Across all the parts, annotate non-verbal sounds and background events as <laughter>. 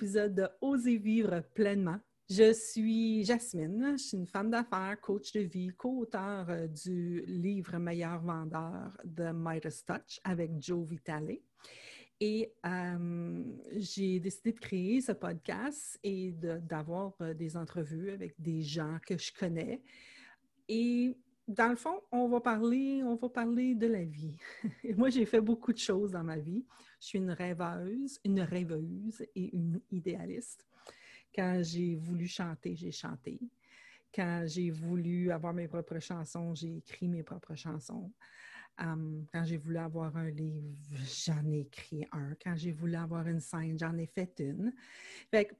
épisode de Oser vivre pleinement. Je suis Jasmine, je suis une femme d'affaires, coach de vie, co-auteur euh, du livre Meilleur vendeur de Midas Touch avec Joe Vitale. Et euh, j'ai décidé de créer ce podcast et d'avoir euh, des entrevues avec des gens que je connais. Et dans le fond, on va parler, on va parler de la vie. <laughs> moi, j'ai fait beaucoup de choses dans ma vie. Je suis une rêveuse, une rêveuse et une idéaliste. Quand j'ai voulu chanter, j'ai chanté. Quand j'ai voulu avoir mes propres chansons, j'ai écrit mes propres chansons. Quand j'ai voulu avoir un livre, j'en ai écrit un. Quand j'ai voulu avoir une scène, j'en ai fait une. Fait que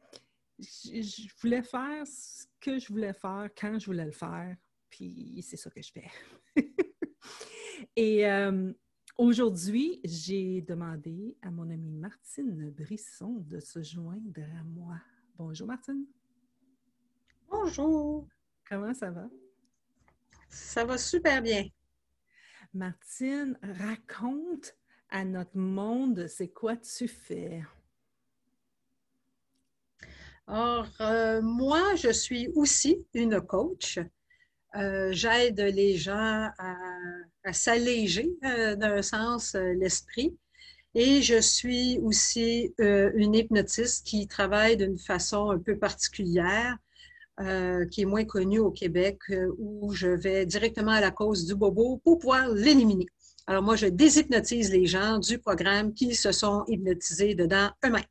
je voulais faire ce que je voulais faire quand je voulais le faire puis c'est ça que je fais. <laughs> Et euh, aujourd'hui, j'ai demandé à mon amie Martine Brisson de se joindre à moi. Bonjour Martine. Bonjour. Comment ça va? Ça va super bien. Martine, raconte à notre monde, c'est quoi tu fais? Alors, euh, moi, je suis aussi une coach. Euh, j'aide les gens à, s'alléger euh, d'un sens euh, l'esprit. Et je suis aussi une hypnotiste qui travaille d'une façon un peu particulière, qui est moins connue au Québec, où je vais directement à la cause du bobo pour pouvoir l'éliminer. Alors moi, je déshypnotise les gens du programme qui se sont hypnotisés dedans eux-mêmes.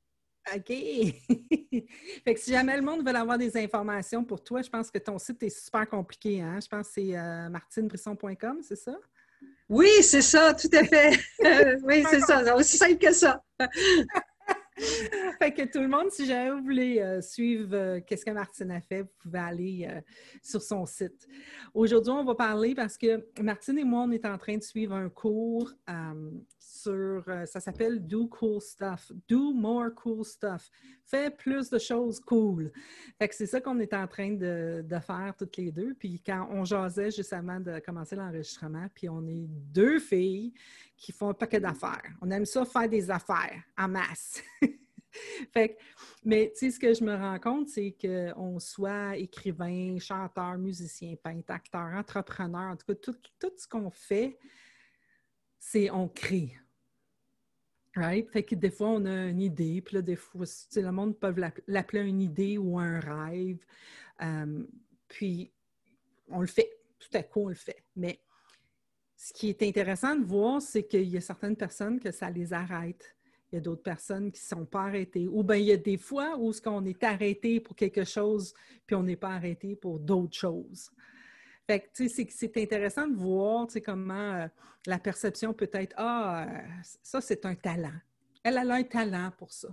OK. <laughs> fait que si jamais le monde veut avoir des informations pour toi, je pense que ton site est super compliqué. Hein? Je pense que c'est euh, martinebrisson.com, c'est ça? Oui, c'est ça, tout à fait. <laughs> oui, c'est ça. Aussi simple que ça. <laughs> fait que tout le monde, si jamais vous voulez euh, suivre euh, qu'est-ce que Martine a fait, vous pouvez aller euh, sur son site. Aujourd'hui, on va parler parce que Martine et moi, on est en train de suivre un cours sur, ça s'appelle Do Cool Stuff, Do More Cool Stuff, fais plus de choses cool. C'est ça qu'on est en train de, faire toutes les deux. Puis quand on jasait justement de commencer l'enregistrement, puis on est deux filles qui font un paquet d'affaires. On aime ça faire des affaires en masse. <laughs> mais tu sais, ce que je me rends compte, c'est qu'on soit écrivain, chanteur, musicien, peintre, acteur, entrepreneur, en tout cas, tout, tout ce qu'on fait, c'est on crée. Right? Fait que des fois, on a une idée, puis là, des fois, le monde peut l'appeler une idée ou un rêve. Puis, on le fait. Tout à coup, on le fait. Mais ce qui est intéressant de voir, c'est qu'il y a certaines personnes que ça les arrête. Il y a d'autres personnes qui ne sont pas arrêtées. Ou bien il y a des fois où ce qu'on est arrêté pour quelque chose, puis on n'est pas arrêté pour d'autres choses. C'est intéressant de voir, comment euh, la perception peut être, ah, euh, ça, c'est un talent. Elle, a un talent pour ça.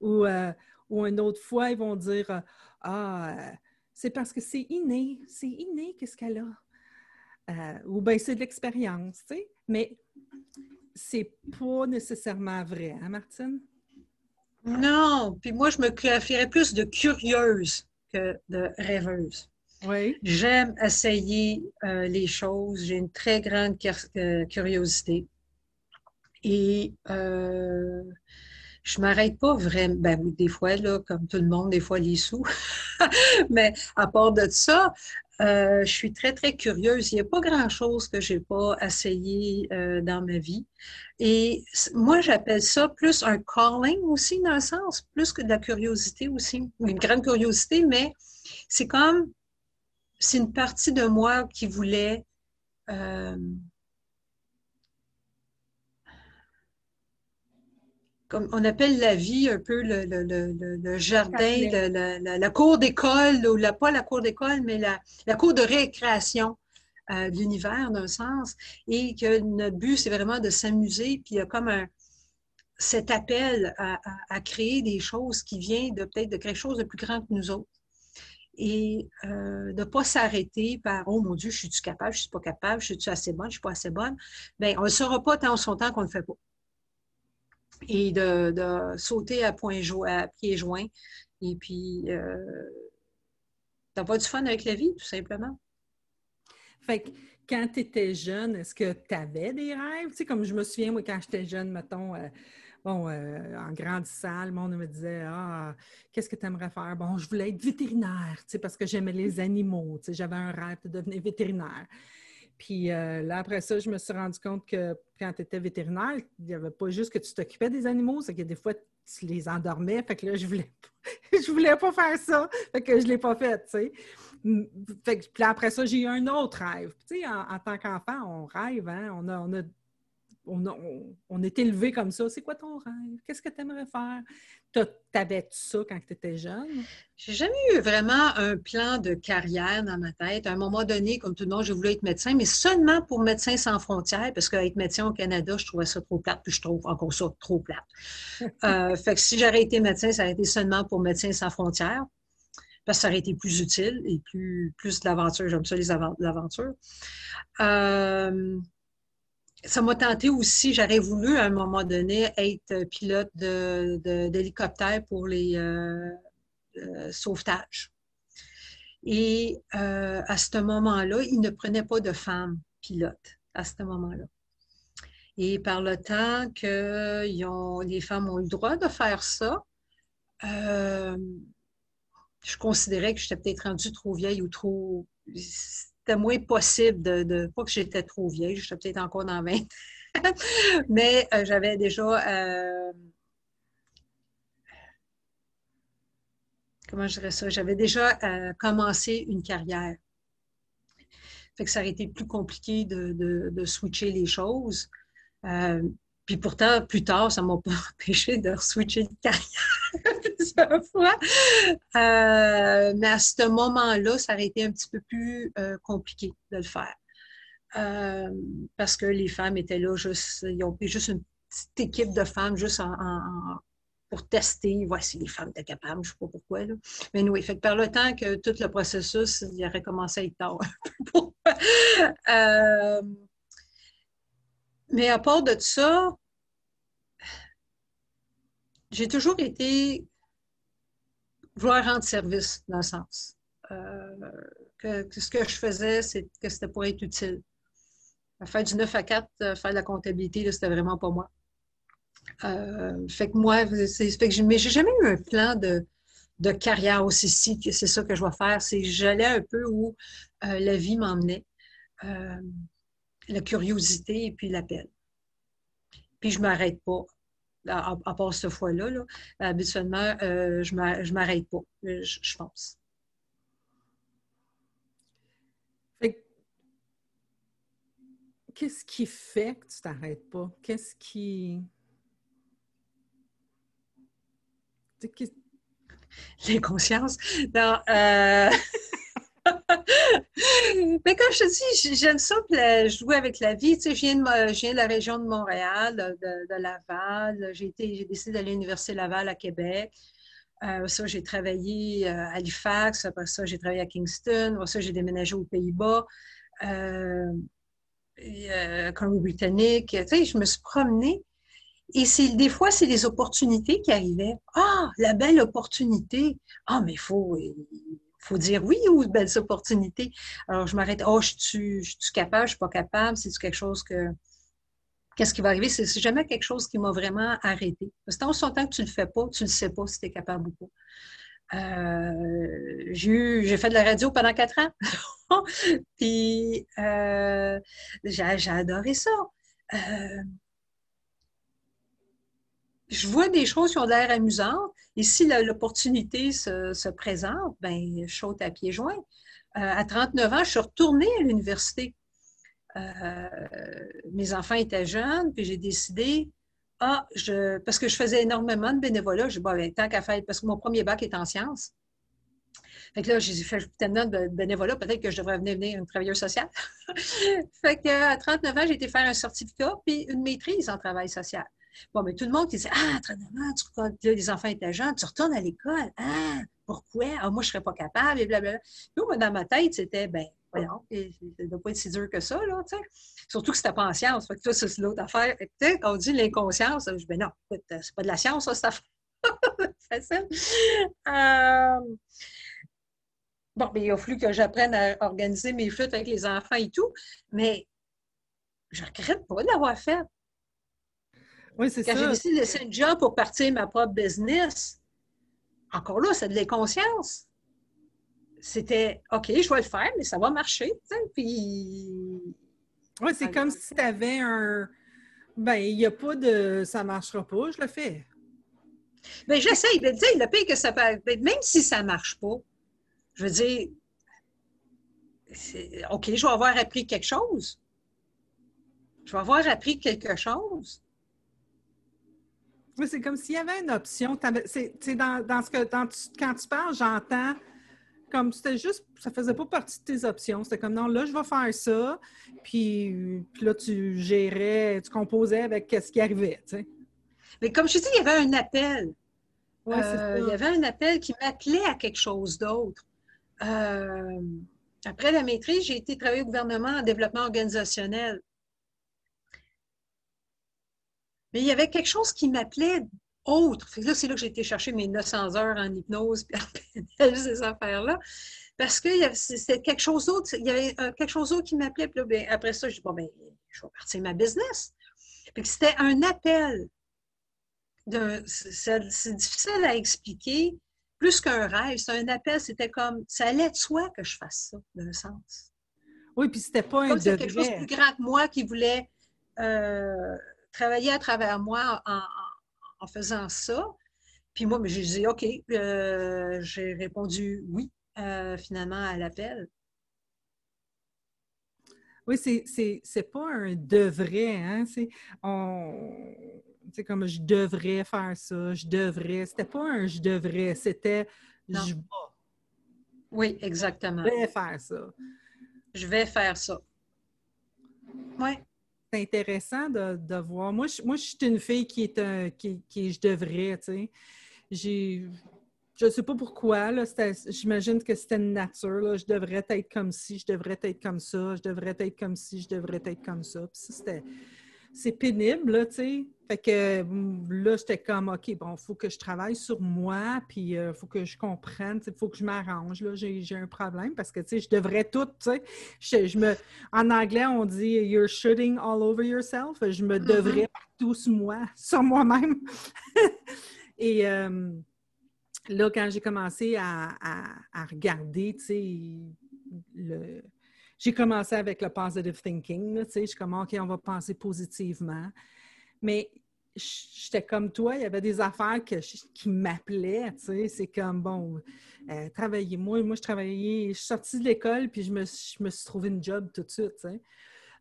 Ou, euh, ou une autre fois, ils vont dire, ah, c'est parce que c'est inné, c'est inné qu'est-ce qu'elle a. Euh, ou bien c'est de l'expérience, tu sais. Mais c'est pas nécessairement vrai, hein, Martine? Non, puis moi, je me qualifierais plus de curieuse que de rêveuse. J'aime essayer euh, les choses. J'ai une très grande euh, curiosité. Et euh, je m'arrête pas vraiment. Ben des fois, là, comme tout le monde, des fois les sous. <laughs> Mais à part de ça, euh, je suis très, très curieuse. Il n'y a pas grand-chose que je n'ai pas essayé dans ma vie. Et moi, j'appelle ça plus un calling aussi, dans un sens, plus que de la curiosité aussi. Une grande curiosité, mais c'est comme, c'est une partie de moi qui voulait euh, comme on appelle la vie un peu le, jardin, la, cour d'école, ou la, pas la cour d'école, mais la, cour de récréation euh, de l'univers d'un sens, et que notre but, c'est vraiment de s'amuser, puis il y a comme un, cet appel à, créer des choses qui viennent de peut-être de quelque chose de plus grand que nous autres. Et euh, de ne pas s'arrêter par Oh mon Dieu, je suis-tu capable, je ne suis pas capable, je suis-tu assez bonne, je ne suis pas assez bonne? Bien, on ne saura pas tant son temps qu'on ne le fait pas et de, sauter à, point à pieds joints et puis euh, d'avoir du fun avec la vie, tout simplement. Fait que quand tu étais jeune, est-ce que tu avais des rêves? Tu sais, comme je me souviens, moi, quand j'étais jeune, mettons, euh, bon, euh, en grandissant, le monde me disait Ah, qu'est-ce que tu aimerais faire? Bon, je voulais être vétérinaire, parce que j'aimais les animaux. J'avais un rêve de devenir vétérinaire. Puis euh, là, après ça, je me suis rendu compte que quand tu étais vétérinaire, il n'y avait pas juste que tu t'occupais des animaux, c'est que des fois, tu les endormais. Fait que là, je voulais pas, <laughs> je voulais pas faire ça. Fait que je ne l'ai pas fait, tu sais. Fait que, puis après ça, j'ai eu un autre rêve. Tu sais, en, tant qu'enfant, on rêve, hein? On a, on a on, est élevé comme ça. C'est quoi ton rêve? Qu'est-ce que tu aimerais faire? T'avais-tu ça quand tu étais jeune? J'ai jamais eu vraiment un plan de carrière dans ma tête. À un moment donné, comme tout le monde, j'ai voulu être médecin, mais seulement pour Médecins sans frontières, parce qu'être médecin au Canada, je trouvais ça trop plate, puis je trouve encore ça trop plate. <laughs> Euh, fait que si j'aurais été médecin, ça aurait été seulement pour Médecins sans frontières, parce que ça aurait été plus utile et plus, plus de l'aventure. J'aime ça, les aventures. Euh, ça m'a tenté aussi, j'aurais voulu à un moment donné être pilote d'hélicoptère pour les euh, euh, sauvetages. Et euh, à ce moment-là, ils ne prenaient pas de femmes pilotes à ce moment-là. Et par le temps que les femmes ont eu le droit de faire ça, je considérais que j'étais peut-être rendue trop vieille ou trop c'était moins possible de, Pas que j'étais trop vieille, j'étais peut-être encore dans 20 <laughs> mais euh, j'avais déjà. Euh, comment je dirais ça? J'avais déjà euh, commencé une carrière. Fait que ça aurait été plus compliqué de, switcher les choses. Puis pourtant, plus tard, ça ne m'a pas <laughs> empêché de switcher de carrière <laughs> Euh, mais à ce moment-là, ça aurait été un petit peu plus euh, compliqué de le faire. Euh, parce que les femmes étaient là, juste, ils ont pris juste une petite équipe de femmes juste pour tester, voici les femmes étaient capables, je ne sais pas pourquoi. Mais oui, fait que par le temps que tout le processus, il aurait commencé à être tard. <laughs> Mais à part de ça, j'ai toujours été vouloir rendre service dans le sens. Euh, que, ce que je faisais, c'est que c'était pour être utile. Faire du 9 à 4, euh, faire de la comptabilité, c'était vraiment pas moi. Euh, fait que moi, c'est, fait que mais j'ai jamais eu un plan de, carrière aussi si que c'est ça que je vais faire. C'est j'allais un peu où la vie m'emmenait la curiosité et puis l'appel. Puis je ne m'arrête pas. À, part cette fois-là, là, habituellement, euh, je ne m'arrête pas, euh, je, pense. Qu'est-ce qui fait que tu ne t'arrêtes pas? Qu'est-ce qui. L'inconscience? Non, euh... <laughs> <laughs> Mais comme je te dis, j'aime ça jouer avec la vie. Tu sais, je, viens de, la région de Montréal, de, Laval. J'ai décidé d'aller à l'Université Laval à Québec. Euh, ça, j'ai travaillé euh, à Halifax. Après ça, j'ai travaillé à Kingston. Après ça, j'ai déménagé aux Pays-Bas. Euh, euh britannique Tu sais, je me suis promenée. Et des fois, c'est des opportunités qui arrivaient. Ah, la belle opportunité. Ah, mais il faut, faut dire oui aux belles opportunités. Alors, je m'arrête. Oh, je suis, capable, je suis pas capable? C'est quelque chose que. Qu'est-ce qui va arriver? C'est jamais quelque chose qui m'a vraiment arrêté. Parce que tant que tu le fais pas, tu le sais pas si tu es capable ou pas. Euh, j'ai fait de la radio pendant quatre ans. <laughs> Puis, euh, j'ai adoré ça. Euh, je vois des choses qui ont l'air amusantes. Et si l'opportunité se, présente, ben, je saute à pieds joints. Euh, à 39 ans, je suis retournée à l'université. Euh, mes enfants étaient jeunes, puis j'ai décidé, ah, je, parce que je faisais énormément de bénévolat, j'ai dit, ben, tant qu'à faire, parce que mon premier bac est en sciences. Fait que là, j'ai fait tellement de bénévolat, peut-être que je devrais venir, venir une travailleuse sociale. <laughs> fait qu'à 39 ans, j'ai été faire un certificat puis une maîtrise en travail social. Bon, mais tout le monde qui disait Ah, entraînement, tu, les enfants étaient jeunes, tu retournes à l'école. Ah, pourquoi? Ah, moi, je ne serais pas capable, et blablabla. Nous, dans ma tête, c'était ben, voyons, ça ne doit pas être si dur que ça, là, tu sais. Surtout que c'était pas en science. Fait que ça, c'est l'autre affaire. Tu sais, quand on dit l'inconscience, je dis, ben non, c'est pas de la science, ça, cette affaire. <laughs> facile. Euh... Bon, mais ben, il a fallu que j'apprenne à organiser mes flûtes avec les enfants et tout, mais je ne regrette pas de l'avoir fait. Oui, c'est ça. Quand j'ai décidé de laisser un job pour partir ma propre business, encore là, c'est de l'inconscience. C'était OK, je vais le faire, mais ça va marcher. Puis. Oui, c'est comme si tu avais un. Ben, il n'y a pas de ça ne marchera pas, je le fais. Bien, j'essaye. Ben, le pire que ça peut. Ben, même si ça ne marche pas, je veux dire, OK, je vais avoir appris quelque chose. Je vais avoir appris quelque chose. Oui, c'est comme s'il y avait une option. C'est dans, dans, ce que quand tu parles, j'entends comme c'était juste, ça faisait pas partie de tes options. C'était comme non, là, je vais faire ça. Puis, puis là, tu gérais, tu composais avec ce qui arrivait. Tu sais. Mais comme je dis, il y avait un appel. Euh, il y avait un appel qui m'appelait à quelque chose d'autre. Euh, après la maîtrise, j'ai été travailler au gouvernement en développement organisationnel. Mais il y avait quelque chose qui m'appelait autre. là, c'est là que j'ai été chercher mes 900 heures en hypnose puis en <laughs> ces affaires-là. Parce que c'était quelque chose d'autre. Il y avait euh, quelque chose d'autre qui m'appelait. Puis ben, après ça, je dis, bon, ben, je vais partir ma business. Puis c'était un appel. C'est difficile à expliquer. Plus qu'un rêve, c'est un appel. C'était comme, ça allait de soi que je fasse ça, d'un sens. Oui, puis c'était pas un quelque chose de plus grand que moi qui voulait euh, travailler à travers moi en, en faisant ça. Puis moi, j'ai dit, OK, euh, j'ai répondu oui, euh, finalement, à l'appel. Oui, c'est pas un devrait, hein? C'est comme je devrais faire ça, je devrais. C'était pas un je devrais, c'était je vais. Oui, exactement. Je vais faire ça. Je vais faire ça. Oui c'est intéressant de, voir. Moi je, moi, je suis une fille qui est un, qui, je devrais, tu sais. J'ai, je ne sais pas pourquoi, j'imagine que c'était une nature, là. Je devrais être comme ci, je devrais être comme ça, je devrais être comme ci, je devrais être comme ça. Puis ça, c'était c'est pénible, là, tu sais. Fait que là, j'étais comme, OK, bon, il faut que je travaille sur moi, puis il euh, faut que je comprenne, il faut que je m'arrange, là, j'ai un problème parce que, tu sais, je devrais tout, tu sais. Je, me, en anglais, on dit « you're shooting all over yourself », je me mm-hmm. devrais partout sur moi, <laughs> sur moi-même. <laughs> Et euh, là, quand j'ai commencé à, à regarder, tu sais, le j'ai commencé avec le positive thinking. Je suis comme, OK, on va penser positivement. Mais j'étais comme toi, il y avait des affaires qui m'appelaient, tu sais, c'est comme, bon, euh, travailler. Moi, moi, je travaillais, je suis sortie de l'école, puis je me, suis trouvé une job tout de suite, tu sais.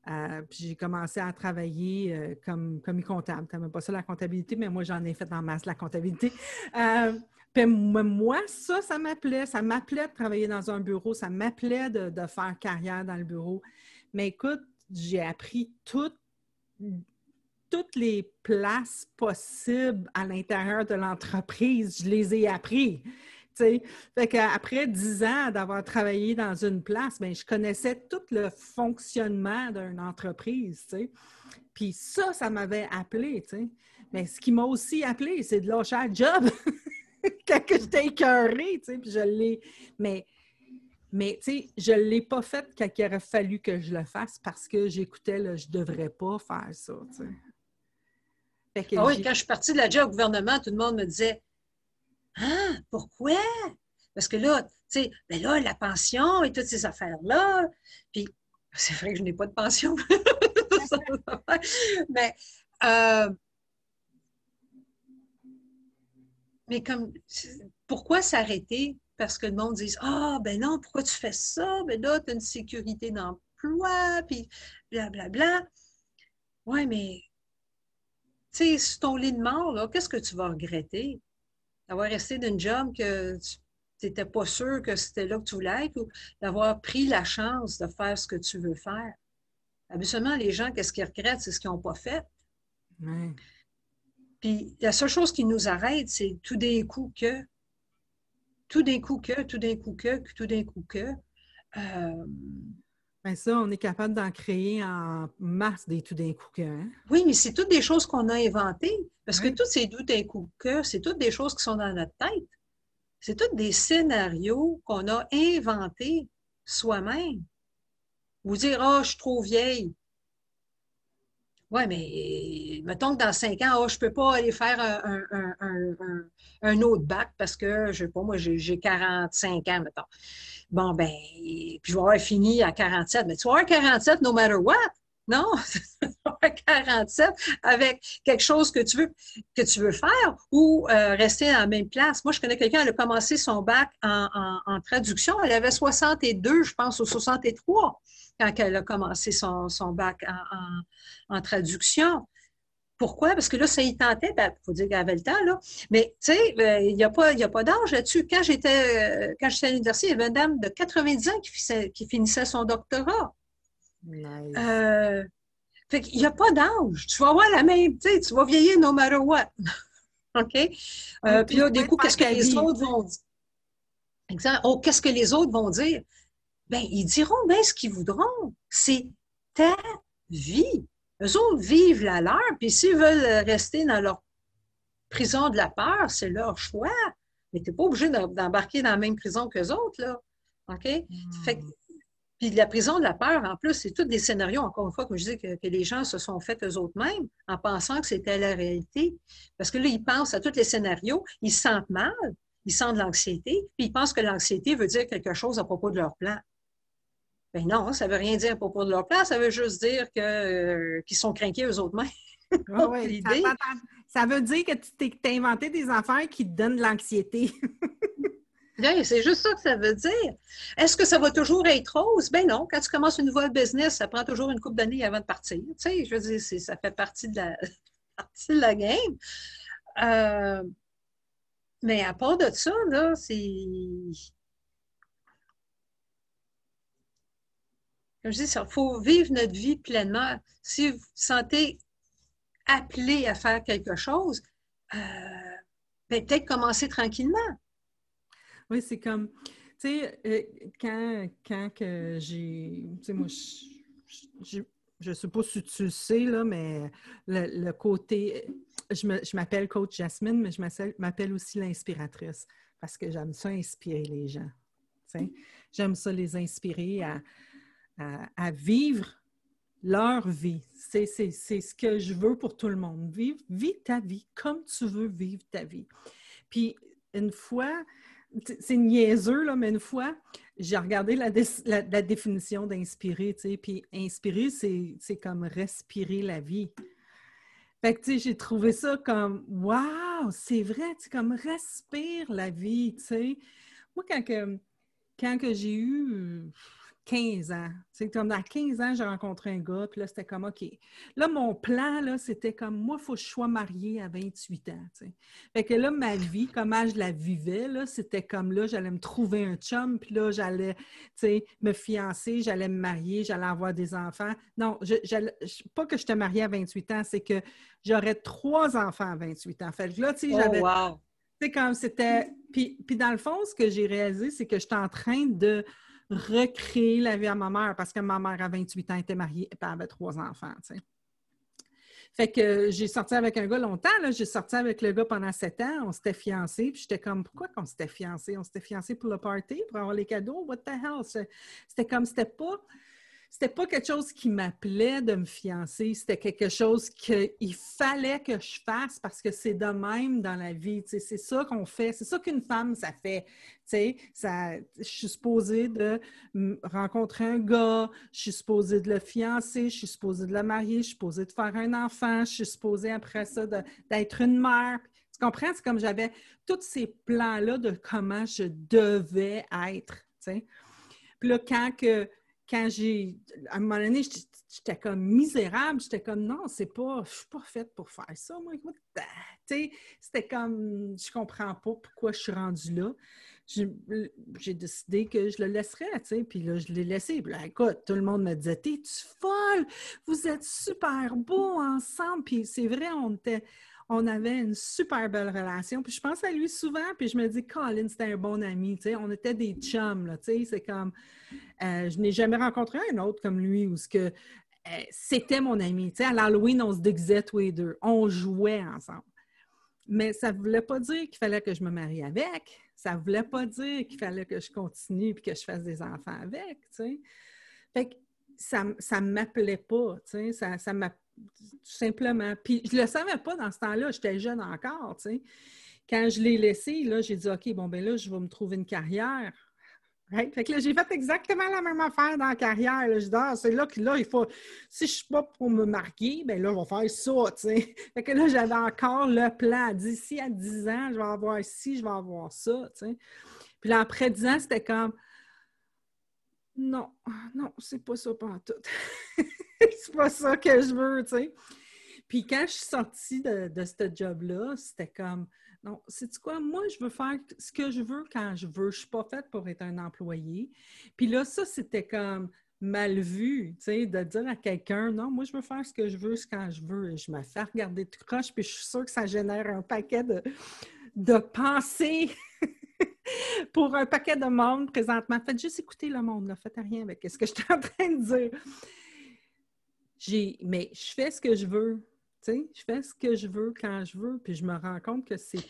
Euh, puis j'ai commencé à travailler euh, comme commis comptable. Tu pas ça la comptabilité, mais moi, j'en ai fait en masse la comptabilité. Puis moi, ça, ça m'appelait. Ça m'appelait de travailler dans un bureau. Ça m'appelait de, faire carrière dans le bureau. Mais écoute, j'ai appris toutes les places possibles à l'intérieur de l'entreprise. Je les ai appris. T'sais. Fait qu'après dix ans d'avoir travaillé dans une place, bien, je connaissais tout le fonctionnement d'une entreprise. Puis ça, ça m'avait appelé. Mais ce qui m'a aussi appelé, c'est de lâcher le job. <laughs> <laughs> quand j'étais écœurée, tu sais, puis je l'ai... Mais, mais tu sais, je ne l'ai pas fait quand il aurait fallu que je le fasse parce que j'écoutais le « je ne devrais pas faire ça », tu sais. Ah oui, quand je suis partie de la job au gouvernement, tout le monde me disait « Ah, pourquoi? » Parce que là, tu sais, ben là, la pension et toutes ces affaires-là, puis c'est vrai que je n'ai pas de pension. <laughs> mais... Euh, mais comme, pourquoi s'arrêter? Parce que le monde dit Ah, ben non, pourquoi tu fais ça? Ben là, tu as une sécurité d'emploi, puis blablabla. Bla, mais, tu sais, sur ton lit de mort, qu'est-ce que tu vas regretter? D'avoir resté d'une job que tu n'étais pas sûr que c'était là que tu voulais être ou d'avoir pris la chance de faire ce que tu veux faire? Habituellement, les gens, qu'est-ce qu'ils regrettent? C'est ce qu'ils n'ont pas fait. Puis la seule chose qui nous arrête, c'est tout d'un coup que, tout d'un coup que, tout d'un coup que, tout d'un coup que. Euh, Bien ça, on est capable d'en créer en masse des tout d'un coup que. Hein? Oui, mais c'est toutes des choses qu'on a inventées. Parce que tous ces tout d'un coup que, c'est toutes des choses qui sont dans notre tête. C'est tous des scénarios qu'on a inventés soi-même. Vous dire, oh, je suis trop vieille. Oui, mais mettons que dans cinq ans, oh, je ne peux pas aller faire un, autre bac parce que, je sais pas, moi, j'ai 45 ans, mettons. Bon, ben, puis je vais avoir fini à 47. Mais tu vas avoir 47 no matter what. Non, <laughs> 47 avec quelque chose que tu veux, que tu veux faire ou euh, rester à la même place. Moi, je connais quelqu'un, elle a commencé son bac en, traduction. Elle avait 62, je pense, ou 63 quand elle a commencé son, bac en, traduction. Pourquoi? Parce que là, ça y tentait, il ben, faut dire qu'elle avait le temps, là. Mais, tu sais, ben, il n'y a pas, pas d'âge là-dessus. Quand j'étais, euh, quand j'étais à l'université, il y avait une dame de 90 ans qui, qui finissait son doctorat. Nice. Euh, fait qu'il n'y a pas d'âge. Tu vas avoir la même, tu sais, tu vas vieillir no matter what. <laughs> OK? Euh, puis là, du coup, qu'est-ce que les autres vont dire? Exemple, oh, qu'est-ce que les autres vont dire? Ben, ils diront bien ce qu'ils voudront. C'est ta vie. Eux autres vivent la leur, puis s'ils veulent rester dans leur prison de la peur, c'est leur choix. Mais tu n'es pas obligé d'embarquer dans la même prison qu'eux autres, là. OK? Hmm. puis la prison de la peur, en plus, c'est tous des scénarios, encore une fois, comme je dis, que, les gens se sont faits eux-mêmes en pensant que c'était la réalité. Parce que là, ils pensent à tous les scénarios, ils se sentent mal, ils sentent de l'anxiété, puis ils pensent que l'anxiété veut dire quelque chose à propos de leur plan. Ben non, ça ne veut rien dire à propos de leur place, ça veut juste dire euh, qu'ils sont craqués eux autres mêmes. Ah ça, veut dire que tu t'es inventé des affaires qui te donnent de l'anxiété. <laughs> c'est juste ça que ça veut dire. Est-ce que ça va toujours être rose? Ben non. Quand tu commences une nouvelle business, ça prend toujours une couple d'années avant de partir. Tu sais, je veux dire, ça fait partie de la, <laughs> partie de la game. Euh, mais à part de ça, là, c'est je dis, il faut vivre notre vie pleinement. Si vous vous sentez appelé à faire quelque chose, euh, ben, peut-être commencer tranquillement. Oui, c'est comme, tu sais, euh, quand, quand que j'ai, tu sais, moi, je ne sais pas si tu le sais, là, mais le, côté, je m'appelle coach Jasmine, mais je m'appelle aussi l'inspiratrice parce que j'aime ça inspirer les gens. J'aime ça les inspirer à, à, vivre leur vie. C'est ce que je veux pour tout le monde. Vive, vis ta vie comme tu veux vivre ta vie. Puis une fois, c'est niaiseux, là, mais une fois, j'ai regardé la, la, définition d'inspirer, tu sais, puis inspirer, c'est comme respirer la vie. Fait que, tu sais, j'ai trouvé ça comme, waouh, c'est vrai, tu comme respire la vie, tu sais. Moi, quand que, quand que j'ai eu, 15 ans. C'est comme à 15 ans, j'ai rencontré un gars, puis là, c'était comme OK. Là, mon plan, là, c'était comme moi, il faut que je sois mariée à 28 ans. Fait que là, ma vie, comment je la vivais, là, c'était comme là, j'allais me trouver un chum, puis là, j'allais me fiancer, j'allais me marier, j'allais avoir des enfants. Non, je, pas que je te mariée à 28 ans, c'est que j'aurais trois enfants à 28 ans. Fait que là, tu sais, oh, j'avais. C'est comme c'était. Puis, puis dans le fond, ce que j'ai réalisé, c'est que j'étais en train de recréer la vie à ma mère parce que ma mère, à 28 ans, était mariée et avait trois enfants. Fait que j'ai sorti avec un gars longtemps. J'ai sorti avec le gars pendant sept ans. On s'était fiancés. Puis j'étais comme, pourquoi qu'on s'était fiancés? On s'était fiancés pour le party, pour avoir les cadeaux? What the hell? C'était comme, c'était pas c'était pas quelque chose qui m'appelait de me fiancer, c'était quelque chose qu'il fallait que je fasse parce que c'est de même dans la vie. C'est ça qu'on fait, c'est ça qu'une femme, ça fait. Je suis supposée de rencontrer un gars, je suis supposée de le fiancer, je suis supposée de le marier, je suis supposée de faire un enfant, je suis supposée après ça d'être une mère. Tu comprends? C'est comme j'avais tous ces plans-là de comment je devais être. Puis là, quand que quand j'ai. À un moment donné, j'étais comme misérable. J'étais comme non, c'est pas. Je suis pas faite pour faire ça, moi. C'était comme. Je comprends pas pourquoi je suis rendue là. J'ai décidé que je le laisserais, tu sais, puis là, je l'ai laissé. Écoute, tout le monde me disait T'es-tu folle? Vous êtes super beaux ensemble. Puis c'est vrai, on était on avait une super belle relation. Puis je pense à lui souvent, puis je me dis, Colin, c'était un bon ami, tu sais, on était des chums, là, tu sais, c'est comme, euh, je n'ai jamais rencontré un autre comme lui où ce que euh, c'était mon ami, tu sais, à l'Halloween, on se déguisait tous les deux, on jouait ensemble. Mais ça ne voulait pas dire qu'il fallait que je me marie avec. Ça ne voulait pas dire qu'il fallait que je continue et que je fasse des enfants avec, tu sais. Fait que ça ne m'appelait pas, tu sais. Ça, ça Tout simplement. Puis je ne le savais pas dans ce temps-là, j'étais jeune encore, tu sais. Quand je l'ai laissé, là, j'ai dit, OK, bon, ben là, je vais me trouver une carrière. Fait que là, j'ai fait exactement la même affaire dans la carrière. Je dis, ah, c'est là que là, il faut. Si je ne suis pas pour me marier, ben là, je vais faire ça, tu sais. <laughs> Fait que là, j'avais encore le plan. D'ici à 10 ans, je vais avoir ci, je vais avoir ça, tu sais. Puis là, après 10 ans, c'était comme non, non, c'est pas ça pas tout. <laughs> <laughs> c'est pas ça que je veux, tu sais. Puis quand je suis sortie de, de ce job-là, c'était comme non, c'est quoi? Moi, je veux faire ce que je veux quand je veux. Je suis pas faite pour être un employé. Puis là, ça, c'était comme mal vu, tu sais, de dire à quelqu'un, non, moi, je veux faire ce que je veux quand je veux. Et je me fais regarder tout croche, puis je suis sûre que ça génère un paquet de, de pensées <laughs> pour un paquet de monde présentement. Faites juste écouter le monde, ne faites rien avec ce que je suis en train de dire. J'ai, mais je fais ce que je veux je fais ce que je veux quand je veux, puis je me rends compte que c'est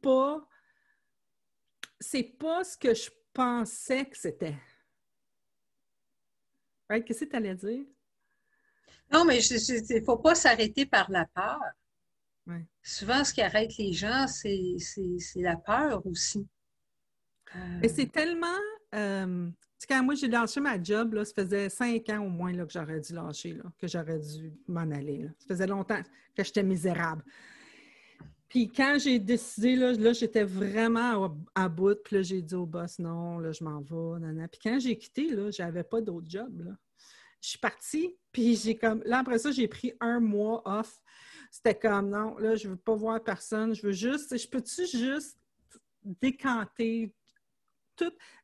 pas c'est pas ce que je pensais que c'était. Qu'est-ce que tu allais dire? Non, mais il ne faut pas s'arrêter par la peur. Souvent, ce qui arrête les gens, c'est la peur aussi. Et c'est tellement euh, quand moi j'ai lâché ma job, là, ça faisait cinq ans au moins là, que j'aurais dû lâcher, là, que j'aurais dû m'en aller. Ça faisait longtemps que j'étais misérable. Puis quand j'ai décidé, là, là j'étais vraiment à, bout, puis là, j'ai dit au boss, non, là, je m'en vais, Puis quand j'ai quitté, là, j'avais pas d'autre job, là. Je suis partie, puis j'ai comme... Là, après ça, j'ai pris un mois off. C'était comme, non, là, je veux pas voir personne, je veux juste... Je peux-tu juste décanter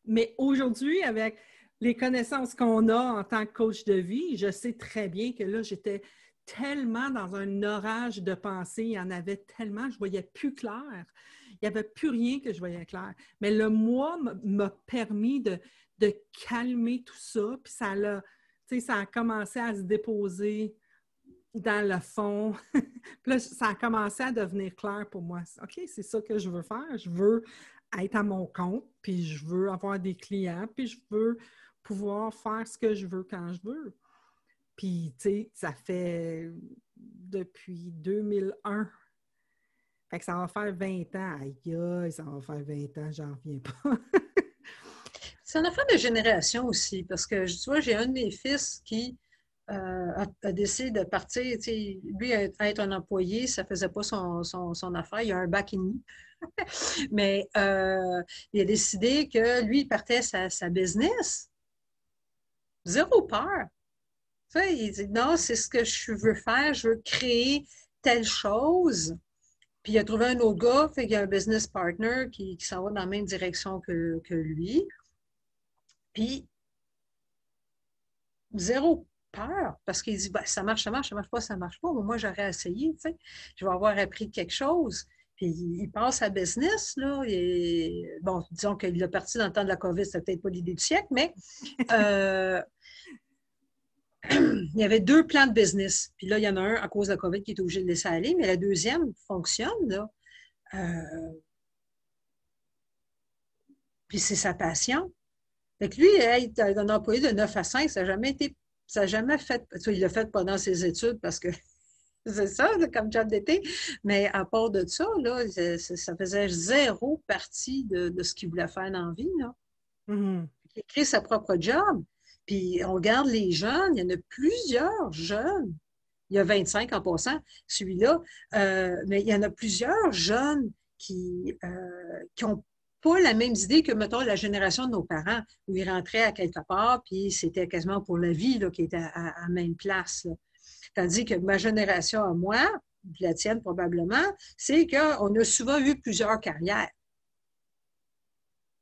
Mais aujourd'hui, avec les connaissances qu'on a en tant que coach de vie, je sais très bien que là, j'étais tellement dans un orage de pensée, il y en avait tellement, je voyais plus clair. Il n'y avait plus rien que je voyais clair. Mais le mois m'a permis de, calmer tout ça, puis ça a, ça a commencé à se déposer dans le fond. <laughs> puis là, ça a commencé à devenir clair pour moi. OK, c'est ça que je veux faire. Je veux être à mon compte, puis je veux avoir des clients, puis je veux pouvoir faire ce que je veux quand je veux. Puis, tu sais, ça fait depuis 2001. Fait que ça va faire 20 ans. Aïe, ça va faire 20 ans, j'en reviens pas. <laughs> C'est une affaire de génération aussi, parce que, tu vois, j'ai un de mes fils qui euh, a, décidé de partir. Lui, être un employé, ça ne faisait pas son, affaire. Il a un bac et demi. <laughs> Mais euh, il a décidé que lui, il partait sa, business. Zéro peur. il dit non, c'est ce que je veux faire, je veux créer telle chose. Puis il a trouvé un autre gars, fait qu'il y a un business partner qui, qui s'en va dans la même direction que, que lui. Puis, zéro peur parce qu'il dit ben, ça marche, ça marche, ça marche pas, ça marche pas. moi, j'aurais essayé, tu sais. Je vais avoir appris quelque chose. Puis il passe à business, là. Et, bon, disons qu'il a parti dans le temps de la COVID, c'était peut-être pas l'idée du siècle, mais <laughs> euh, <clears throat> il y avait deux plans de business. Puis là, il y en a un à cause de la COVID qui est obligé de laisser aller, mais la deuxième fonctionne, là. Euh, puis c'est sa passion. Fait que lui, être un employé de 9 à 5, ça n'a jamais été, ça n'a jamais fait, il l'a fait pendant ses études parce que <laughs> c'est ça, comme job d'été. Mais à part de ça, là, ça faisait zéro partie de, ce qu'il voulait faire dans la vie. Là. Mm-hmm. Il a créé sa propre job. Puis on regarde les jeunes, il y en a plusieurs jeunes. Il y a 25 en passant, celui-là. Euh, mais il y en a plusieurs jeunes qui n'ont euh, pas la même idée que, mettons, la génération de nos parents, où ils rentraient à quelque part, puis c'était quasiment pour la vie qui était à, la même place. Tandis que ma génération à moi, la tienne probablement, c'est qu'on a souvent eu plusieurs carrières.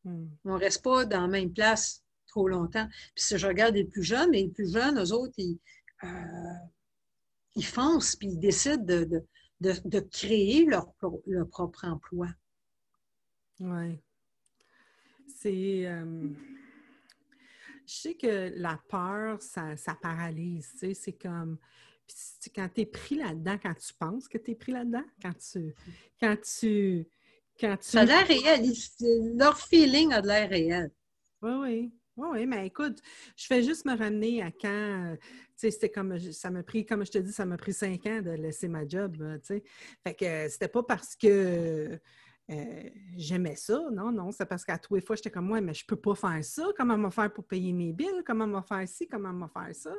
Hmm. On ne reste pas dans la même place trop longtemps. Puis si je regarde les plus jeunes, les plus jeunes, eux autres, ils, euh, foncent, puis ils décident de, créer leur, propre emploi. Oui. C'est. Euh, je sais que la peur, ça, ça paralyse. Tu sais, c'est comme quand tu es pris là-dedans, quand tu penses que tu es pris là-dedans, quand tu, quand tu, quand tu... Ça a l'air réel. Leur feeling a de l'air réel. Oui, oui. Oui, mais écoute, je fais juste me ramener à quand, euh, tu sais, c'était comme, ça m'a pris, comme je te dis, ça m'a pris cinq ans de laisser ma job, euh, tu sais. Fait que c'était pas parce que j'aimais ça, non, non, c'est parce qu'à tous les fois, j'étais comme, ouais, mais je peux pas faire ça, comment me faire pour payer mes billes, comment me faire ci, comment me faire ça?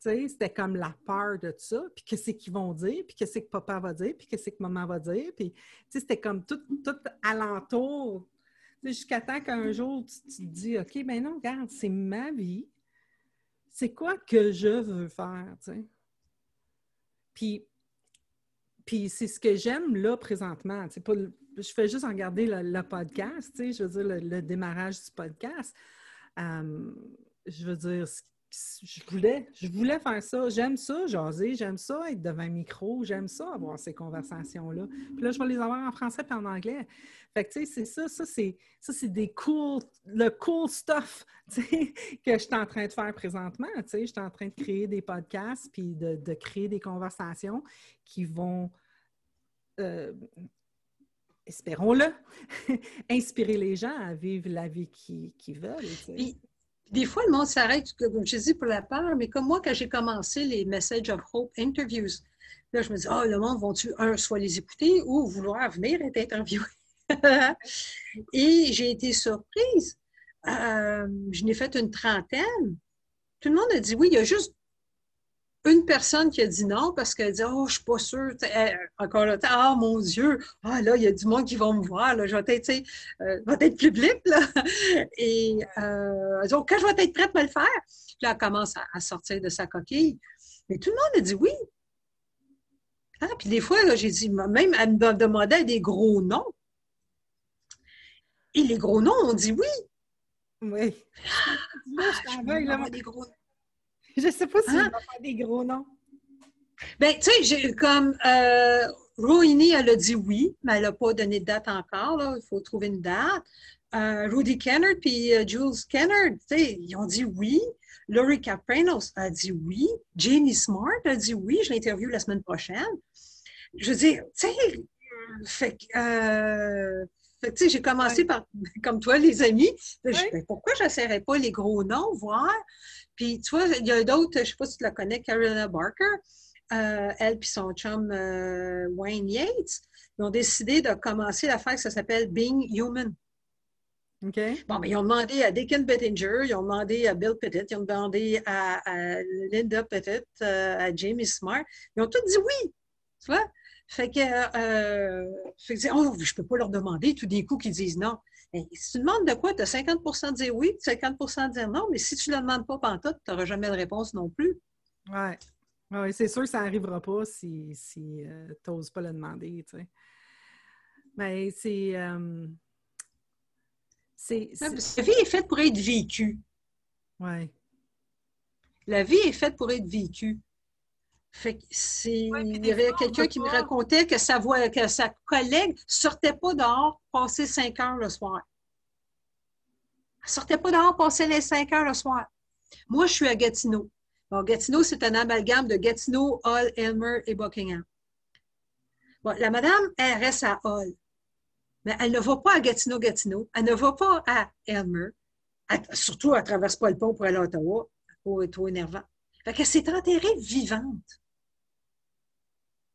Tu sais, c'était comme la peur de ça, puis qu'est-ce qu'ils vont dire, puis qu'est-ce que papa va dire, puis qu'est-ce que maman va dire, puis, tu sais, c'était comme tout, tout alentour. Jusqu'à temps qu'un jour, tu, te dis, OK, ben non, regarde, c'est ma vie. C'est quoi que je veux faire, tu sais? Puis, puis c'est ce que j'aime là présentement. Pas, je fais juste regarder le, podcast, tu sais, je veux dire, le, démarrage du podcast. Euh, je veux dire, je voulais, je voulais faire ça. J'aime ça, jaser, j'aime ça, être devant un micro, j'aime ça, avoir ces conversations-là. Puis là, je vais les avoir en français et en anglais. Fait que, tu sais, c'est ça, ça, c'est, ça, c'est des cool, le cool stuff, <laughs> que je suis en train de faire présentement, tu sais. Je suis en train de créer des podcasts puis de, créer des conversations qui vont... Euh, espérons-le, <laughs> inspirer les gens à vivre la vie qu'ils veulent. Des fois, le monde s'arrête, comme je dis, pour la peur, mais comme moi, quand j'ai commencé les Message of Hope interviews, là, je me dis, oh, le monde vont-tu, un, soit les écouter ou vouloir venir être interviewé? <laughs> Et j'ai été surprise. Euh, je n'ai fait une trentaine. Tout le monde a dit oui. Il y a juste une personne qui a dit non parce qu'elle dit Oh, je ne suis pas sûre. encore là, ah mon Dieu, ah là, il y a du monde qui va me voir. Là, je vais être, euh, être public. Là. <laughs> Et euh, elle dit, oh, quand je vais être prête à le faire, puis là, elle commence à, sortir de sa coquille. Mais tout le monde a dit oui. Ah, puis des fois, j'ai dit, même elle me demandait des gros noms. Et les gros noms ont dit oui. Oui. Je des gros <laughs> je ne sais pas si hein? faire des gros noms. Ben, tu sais, comme euh, Rohini, elle a dit oui, mais elle n'a pas donné de date encore. Là. Il faut trouver une date. Euh, Rudy Kennard puis euh, Jules Kennard, tu sais, ils ont dit oui. Laurie Capranos a dit oui. Jamie Smart a dit oui. Je l'interview la semaine prochaine. Je veux dire, tu sais, fait tu sais, j'ai commencé par, <laughs> comme toi, les amis. Ben, pourquoi je n'essaierais pas les gros noms, voir? Puis, tu vois, il y a d'autres, je ne sais pas si tu la connais, Carolina Barker. Euh, elle et son chum euh, Wayne Yates, ils ont décidé de commencer l'affaire ça s'appelle Being Human. OK. Bon, mais ils ont demandé à Deacon Bettinger, ils ont demandé à Bill Pettit, ils ont demandé à, Linda Pettit, euh, à Jamie Smart. Ils ont tous dit oui. Tu vois? Fait que, fait que oh, je ne peux pas leur demander tout d'un coup qu'ils disent non si tu demandes de quoi, tu as 50 de dire oui, 50% de dire non, mais si tu ne le demandes pas pantoute, tu n'auras jamais de réponse non plus. Oui. Ouais, c'est sûr que ça n'arrivera pas si, si euh, tu n'oses pas le demander. Tu sais. Mais c'est, euh, c'est, La vie est faite pour être vécue. Oui. La vie est faite pour être vécue. Fait que c'est, il y avait quelqu'un qui me racontait que sa, voix, que sa collègue sortait pas dehors passer cinq heures le soir. Elle sortait pas dehors passer les cinq heures le soir. Moi, je suis à Gatineau. Bon, Gatineau, c'est un amalgame de Gatineau, Hull, Elmer et Buckingham. Bon, la madame, elle reste à Hull. Mais elle ne va pas à Gatineau-Gatineau. Elle ne va pas à Elmer. surtout, elle ne traverse pas le pont pour aller à Ottawa. C'est trop énervant. Fait qu'elle s'est enterrée vivante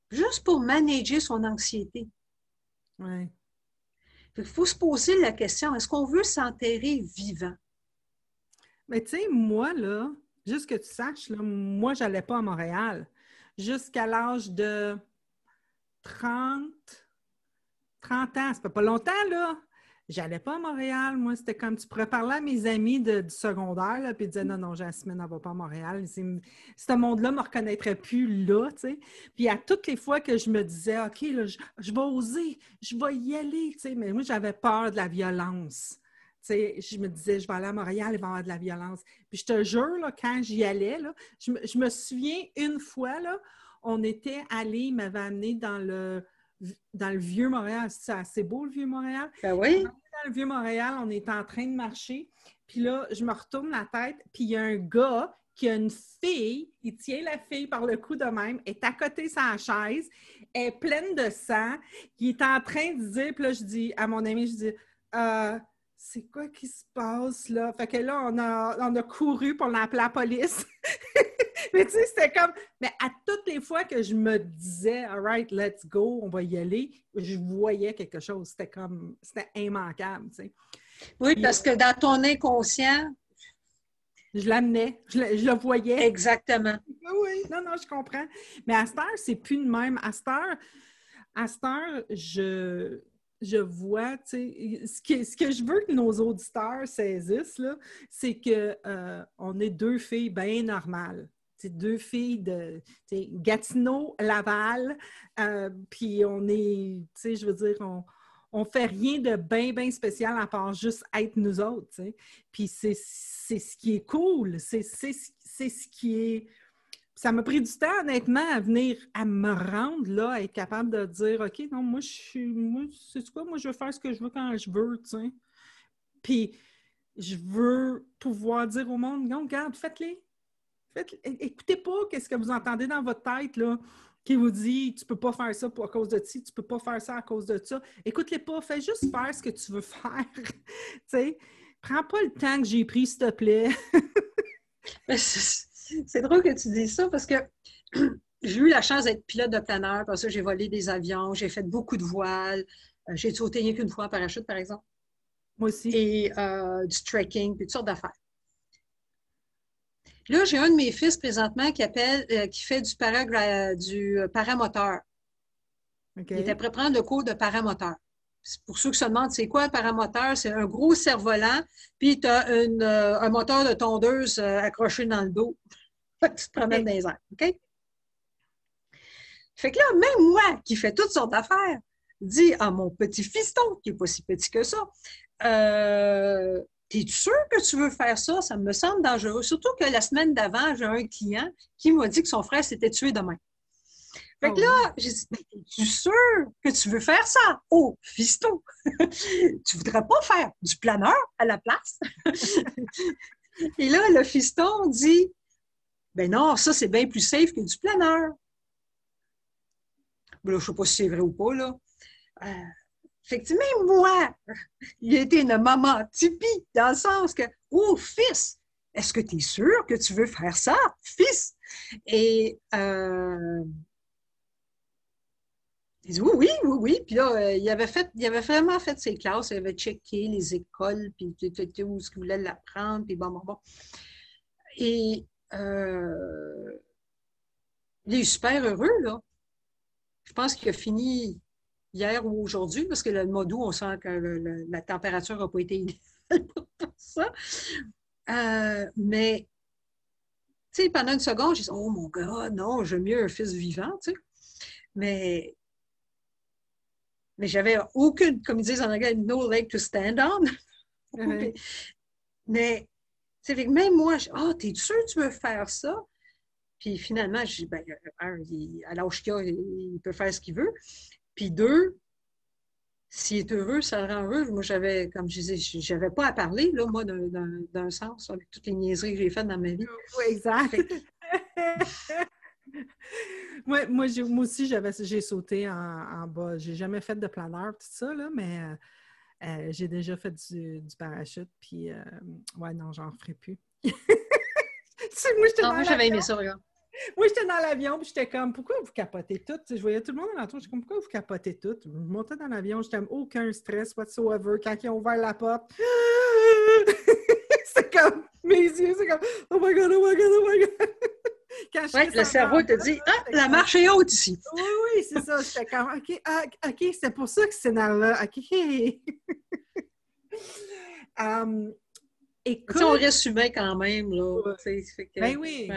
juste pour manager son anxiété. Oui. Il faut se poser la question, est-ce qu'on veut s'enterrer vivant? Mais tu sais, moi, là, juste que tu saches, là, moi, je n'allais pas à Montréal jusqu'à l'âge de 30, 30 ans. Ça fait pas longtemps, là. J'allais pas à Montréal. Moi, c'était comme tu pourrais parler à mes amis de, du secondaire, là, puis dire non, non, Jasmine, elle va pas à Montréal. Ce monde-là ne me reconnaîtrait plus là, tu sais. Puis à toutes les fois que je me disais, OK, là, je, vais oser, je vais y aller, tu sais, mais moi, j'avais peur de la violence. Tu sais, je me disais, je vais aller à Montréal, il va y avoir de la violence. Puis je te jure, là, quand j'y allais, là, je, je, me souviens une fois, là, on était allé, il m'avait amené dans le dans le vieux Montréal. C'est assez beau, le vieux Montréal? Ben oui. Dans le vieux Montréal, on est en train de marcher. Puis là, je me retourne la tête, puis il y a un gars qui a une fille, il tient la fille par le cou de même, est à côté de sa chaise, est pleine de sang, il est en train de dire, puis là, je dis à mon ami, je dis, euh, c'est quoi qui se passe là? Fait que là, on a, on a couru pour l'appeler la police. <laughs> <laughs> mais tu sais, c'était comme. Mais à toutes les fois que je me disais, all right, let's go, on va y aller, je voyais quelque chose. C'était comme. C'était immanquable, tu sais. Oui, parce que dans ton inconscient. Je l'amenais, je, le voyais. Exactement. Oui, non, non, je comprends. Mais à cette heure, c'est plus de même. À cette heure, à cette heure je, je vois, tu sais, ce que, ce que je veux que nos auditeurs saisissent, c'est qu'on euh, est deux filles bien normales. Deux filles de Gatineau, Laval, euh, puis on est, tu sais, je veux dire, on, on fait rien de bien, bien spécial à part juste être nous autres, tu sais. Puis c'est ce qui est cool, c'est ce qui est ça m'a pris du temps, honnêtement, à venir, à me rendre là, à être capable de dire OK, non, moi, je suis. Moi, c'est quoi? Moi, je veux faire ce que je veux quand je veux, tu sais. Puis, je veux pouvoir dire au monde non, regarde, faites-les. Faites écoutez pas qu'est-ce que vous entendez dans votre tête, là, qui vous dit tu peux pas faire ça pour, à cause de ci, tu peux pas faire ça à cause de ça. Écoute-les pas, fais juste faire ce que tu veux <laughs> faire. tu sais, prends pas le temps que j'ai pris, s'il te plaît. <laughs> C'est drôle que tu dises ça parce que <clears throat> j'ai eu la chance d'être pilote de planeur. Parce que j'ai volé des avions, j'ai fait beaucoup de voiles. Euh, j'ai sauté rien qu'une fois en parachute, par exemple. Moi aussi. Et euh, du trekking, puis toutes sortes d'affaires. Là, j'ai un de mes fils présentement qui appelle, euh, qui fait du, du paramoteur. Il est après prendre le cours de paramoteur. Pour ceux qui se demandent, c'est quoi un paramoteur? C'est un gros cerf-volant, puis tu as un moteur de tondeuse accroché dans le dos. <laughs> tu te promènes dans les airs. OK? Fait que là, même moi, qui fais toutes sortes d'affaires, dis à mon petit fiston, qui n'est pas si petit que ça, euh, T'es sûr que tu veux faire ça? Ça me semble dangereux. Surtout que la semaine d'avant, j'ai un client qui m'a dit que son frère s'était tué demain. Fait que oh là, j'ai dit, mais es-tu sûr que tu veux faire ça? Oh, fiston! <laughs> tu voudrais pas faire du planeur à la place? <laughs> Et là, le fiston dit, ben non, ça, c'est bien plus safe que du planeur. Ben je ne sais pas si c'est vrai ou pas, là. Euh, effectivement, moi, <laughs> il a été une maman typique dans le sens que, oh, fils, est-ce que tu es sûr que tu veux faire ça, fils? Et euh, il dit oui, oui, oui, oui. Puis là, euh, il, avait fait, il avait vraiment fait ses classes, il avait checké les écoles, puis où est-ce qu'il voulait l'apprendre, puis bon, bon, bon. Et euh, il est super heureux, là. Je pense qu'il a fini hier ou aujourd'hui, parce que le mois d'août, on sent que la température n'a pas été idéale pour <laughs> ça. Euh, mais, tu sais, pendant une seconde, j'ai dit, oh mon gars, non, j'aime mieux un fils vivant, tu sais. Mais, mais j'avais aucune, comme ils disent en anglais, no leg to stand on. <laughs> mais c'est même moi, oh, t'es sûr que tu veux faire ça? Puis finalement, je dis, ben, à l'âge qu'il a, il peut faire ce qu'il veut. Puis deux, s'il est heureux, ça le rend heureux. Moi, j'avais, comme je disais, j'avais pas à parler, là, moi, d'un sens, avec toutes les niaiseries que j'ai faites dans ma vie. Oui, exact. <laughs> moi, moi, moi, aussi, j'ai sauté en, en bas. J'ai jamais fait de planeur, tout ça, là, mais euh, euh, j'ai déjà fait du, parachute, puis euh, ouais, non, j'en ferai plus. <laughs> moi, j'avais aimé ça, regarde. Moi, j'étais dans l'avion, puis j'étais comme, pourquoi vous capotez tout? Je voyais tout le monde dans l'entour, j'étais comme, pourquoi vous capotez tout? Je montais dans l'avion, j'étais aucun stress whatsoever. Quand ils ont ouvert la porte, <laughs> c'est comme, mes yeux, c'est comme, oh my god, oh my god, oh my god. <laughs> Oui, le cerveau te dit Ah, la marche est haute ici. Oui, oui, c'est ça. J'étais comme OK, ah, OK, c'est pour ça que c'est dans là. OK. <laughs> um, écoute, on reste humain quand même. Là, ben oui.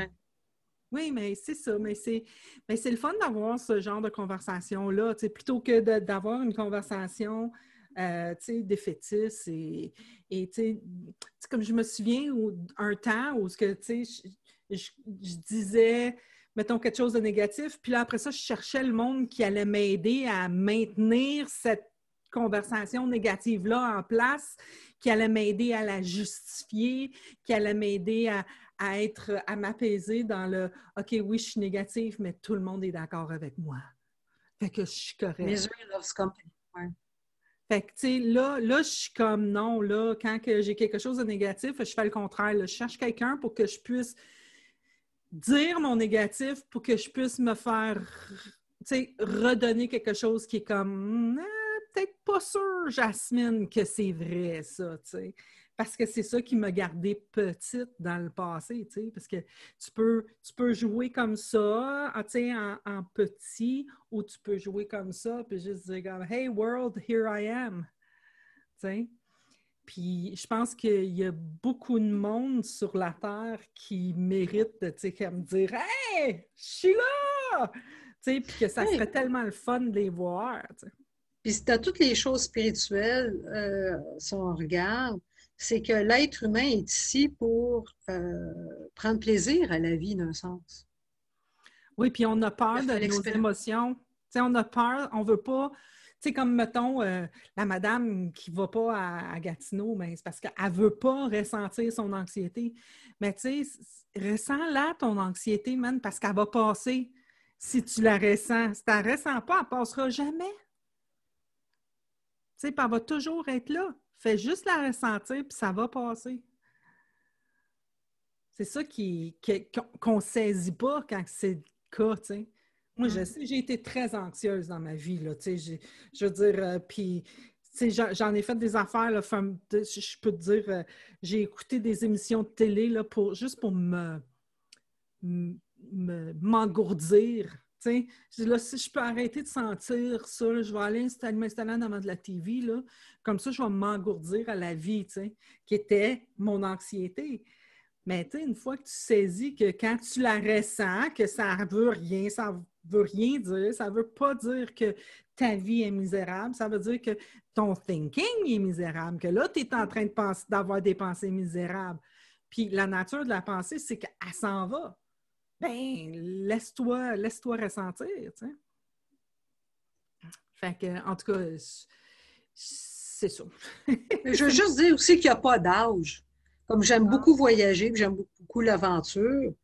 Oui, mais c'est ça. Mais c'est, mais c'est le fun d'avoir ce genre de conversation-là, plutôt que d'avoir une conversation euh, défaitiste. Et, et comme je me souviens, un temps où que, je, disais, mettons, quelque chose de négatif, puis là, après ça, je cherchais le monde qui allait m'aider à maintenir cette conversation négative-là en place, qui allait m'aider à la justifier, qui allait m'aider à, être, à m'apaiser dans le OK, oui, je suis négative, mais tout le monde est d'accord avec moi. Fait que je suis correcte. Misery loves company. Fait que, tu sais, là, là, je suis comme non, là, quand j'ai quelque chose de négatif, je fais le contraire. Je cherche quelqu'un pour que je puisse dire mon négatif, pour que je puisse me faire, tu sais, redonner quelque chose qui est comme, ah, peut-être pas sûr, Jasmine, que c'est vrai, ça, tu sais parce que c'est ça qui m'a gardée petite dans le passé, tu sais, parce que tu peux, tu peux jouer comme ça, ah, tu sais, en, petit, ou tu peux jouer comme ça, puis juste dire comme « Hey world, here I am », tu sais. Puis je pense qu'il y a beaucoup de monde sur la Terre qui mérite de, tu sais, me dire « Hey, je suis là! » Tu sais, puis que ça serait tellement le fun de les voir, tu sais. Puis si tu as toutes les choses spirituelles, euh, si on regarde, c'est que l'être humain est ici pour euh, prendre plaisir à la vie d'un sens. Oui, puis on a peur de nos émotions. on a peur, on veut pas. Tu sais, comme mettons euh, la madame qui ne va pas à, Gatineau, mais c'est parce qu'elle ne veut pas ressentir son anxiété. Mais tu sais, ressens-la ton anxiété, man, parce qu'elle va passer si tu la ressens. Si tu ne la ressens pas, elle ne passera jamais. Tu sais, elle va toujours être là. Fais juste la ressentir, puis ça va passer. C'est ça qu'on ne saisit pas quand c'est le cas, tu sais. Moi, je mm. sais, j'ai été très anxieuse dans ma vie, là, tu sais. Je veux dire, euh, puis, j'en ai fait des affaires, là, je peux te dire, euh, j'ai écouté des émissions de télé, là, pour, juste pour me m'engourdir là, si je peux arrêter de sentir ça, je vais aller m'installer en avant de la TV, là, comme ça, je vais m'engourdir à la vie, qui était mon anxiété. Mais une fois que tu saisis que quand tu la ressens, que ça ne veut rien, ça veut rien dire, ça ne veut pas dire que ta vie est misérable, ça veut dire que ton thinking est misérable, que là, tu es en train d'avoir des pensées misérables. Puis la nature de la pensée, c'est qu'elle s'en va ben, laisse-toi laisse -toi ressentir, tu sais. Fait que, en tout cas, c'est ça. <laughs> je veux juste dire aussi qu'il n'y a pas d'âge. Comme j'aime beaucoup voyager, j'aime beaucoup l'aventure,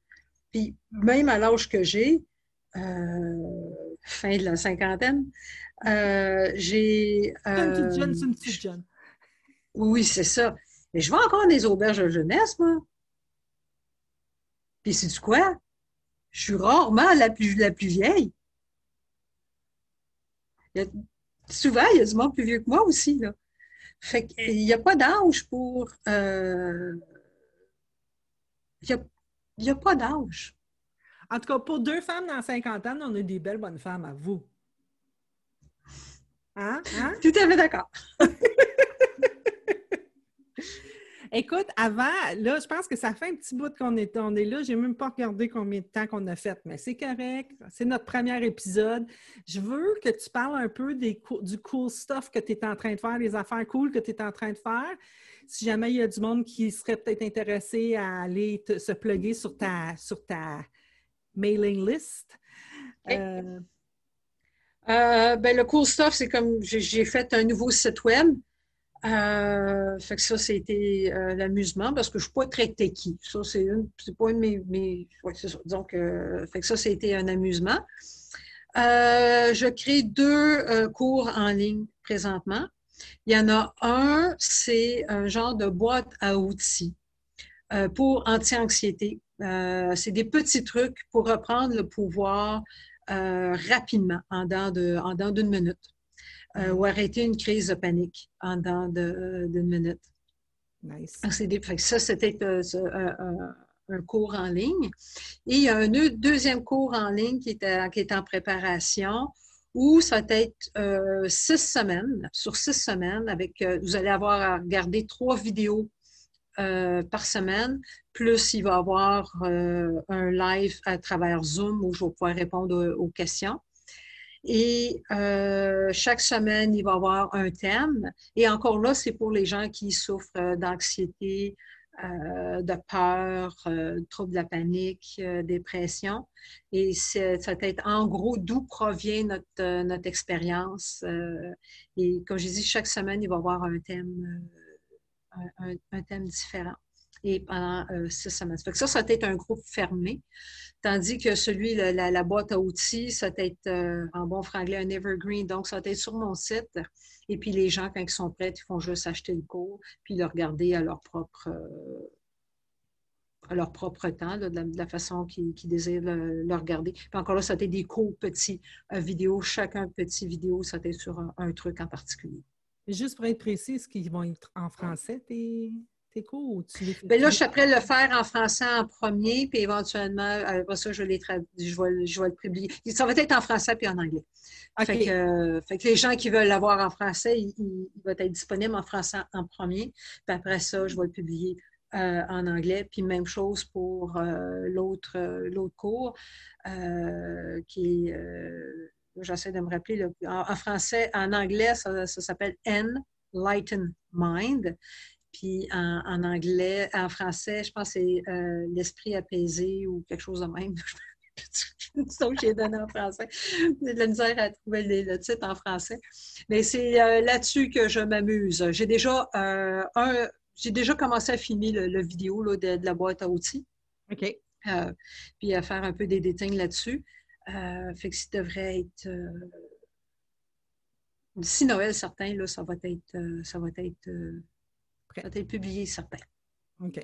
puis même à l'âge que j'ai, euh, fin de la cinquantaine, euh, j'ai... Euh, jeune, c'est une petite jeune. Oui, c'est ça. Mais je vais encore des auberges de jeunesse, moi. Puis c'est du quoi? Je suis rarement la plus, la plus vieille. souvent, il y a du monde plus vieux que moi aussi. Là. Fait qu'il n'y a pas d'âge pour. Euh, il n'y a, pas d'âge. En tout cas, pour deux femmes dans 50 ans, on a des belles bonnes femmes à vous. Hein? hein? Tout à fait d'accord. <laughs> Écoute, avant, là, je pense que ça fait un petit bout qu'on est, on est là. Je n'ai même pas regardé combien de temps qu'on a fait, mais c'est correct. C'est notre premier épisode. Je veux que tu parles un peu des, du cool stuff que tu es en train de faire, des affaires cool que tu es en train de faire. Si jamais il y a du monde qui serait peut-être intéressé à aller se plugger sur ta, sur ta mailing list. Euh, euh, ben, le cool stuff, c'est comme j'ai fait un nouveau site web. Euh, fait que ça, c'était euh, l'amusement parce que je ne suis pas très techie. Ça, c'est pas une de mes. c'est ça. Donc, euh, fait que ça, c'était un amusement. je crée deux cours en ligne présentement. Il y en a un, c'est un genre de boîte à outils pour anti-anxiété. c'est des petits trucs pour reprendre le pouvoir rapidement, en dedans d'une minute. Euh, ou arrêter une crise de panique en dedans d'une minute. Nice. ça, c'était euh, un, cours en ligne. Et il y a un deuxième cours en ligne qui est, qui est en préparation où ça va être euh, six semaines, sur six semaines, avec vous allez avoir à regarder trois vidéos par semaine, plus il va y avoir un live à travers Zoom où je vais pouvoir répondre aux questions. Et euh, chaque semaine, il va y avoir un thème. Et encore là, c'est pour les gens qui souffrent euh, d'anxiété, euh, de peur, euh, trouble de la panique, dépression. Et ça va être en gros d'où provient notre, notre expérience. et comme je dis, chaque semaine, il va y avoir un thème, un, thème différent. Et pendant six semaines. Ça, ça, va être un groupe fermé. Tandis que celui, la, la, boîte à outils, ça va être en bon franglais un evergreen. Donc, ça va être sur mon site. Et puis, les gens, quand ils sont prêts, ils font juste acheter le cours, puis le regarder à leur propre, à leur propre temps, de, la, façon qu'ils désirent le, regarder. Puis encore là, ça va être des courts petits vidéos. Chacun petit vidéo, ça va être sur un, truc en particulier. Juste pour être précis, est-ce qu'ils vont être en français, tes, tes cours? Ou tu Bien là, je suis prêt le faire en français en premier, puis éventuellement, après ça, je, les je, vais, je vais le publier. Ça va être en français puis en anglais. Fait, que, fait, que, les gens qui veulent l'avoir en français, il, il, va être disponible en français en premier. Puis après ça, je vais le publier euh, en anglais. Puis même chose pour euh, l'autre, euh, l'autre cours qui est, j'essaie de me rappeler, en, français, en anglais, ça, s'appelle Enlightened Mind. Puis en, anglais, en français, je pense que c'est l'esprit apaisé ou quelque chose de même. <laughs> que j'ai donné en français. J'ai de la misère à trouver le, titre en français. Mais c'est là-dessus que je m'amuse. J'ai déjà un, j'ai déjà commencé à filmer le, vidéo de, la boîte à outils. OK. Euh, puis à faire un peu des détails là-dessus. Euh, fait que ça devrait être. Euh, d'ici Noël, certain, là, ça va être, ça va être, ça va être publié, certain. OK.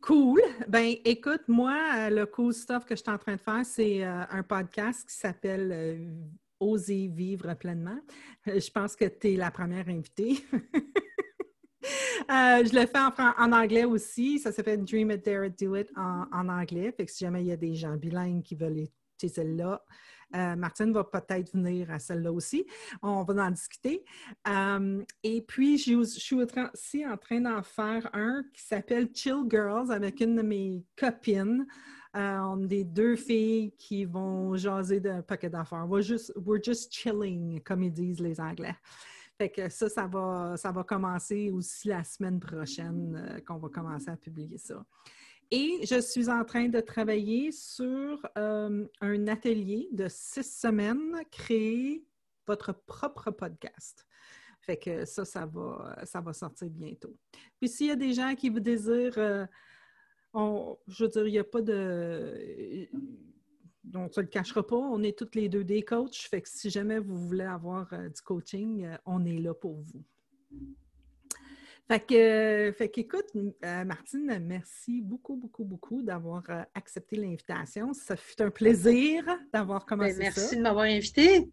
Cool. Ben, écoute, moi, le cool stuff que je suis en train de faire, c'est un podcast qui s'appelle Oser vivre pleinement. Je pense que tu es la première invitée. <laughs> Euh, je le fais en, anglais aussi. Ça s'appelle Dream It, Dare It, Do It en, anglais. Fait que si jamais il y a des gens bilingues qui veulent écouter celle-là, euh, Martine va peut-être venir à celle-là aussi. On va en discuter. Euh, et puis, je, suis aussi en train d'en faire un qui s'appelle Chill Girls avec une de mes copines. on est des deux filles qui vont jaser d'un paquet d'affaires. We're just, we're just chilling, comme ils disent les Anglais. Fait que ça, ça va, ça va commencer aussi la semaine prochaine euh, qu'on va commencer à publier ça. Et je suis en train de travailler sur euh, un atelier de six semaines, créer votre propre podcast. Fait que ça, ça va, ça va sortir bientôt. Puis s'il y a des gens qui vous désirent, euh, je veux dire, il n'y a pas de on ne se le cachera pas, on est toutes les deux des coachs. Fait que si jamais vous voulez avoir euh, du coaching, euh, on est là pour vous. Fait que, fait qu'écoute, euh, Martine, merci beaucoup, beaucoup, beaucoup d'avoir accepté l'invitation. Ça fut un plaisir d'avoir ben, commencé merci Merci de m'avoir invité.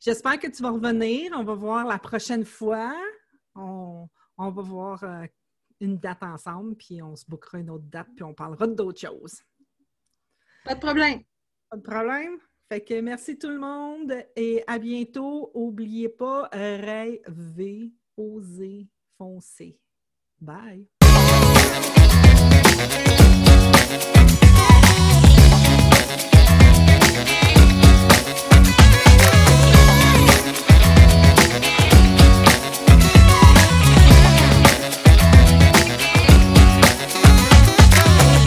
J'espère que tu vas revenir. On va voir la prochaine fois. On, on va voir une date ensemble, puis on se bouquera une autre date, puis on parlera d'autres choses. Pas de problème. Pas de problème. Fait que merci tout le monde et à bientôt. N'oubliez pas, rêver, oser, Fonse. Bye.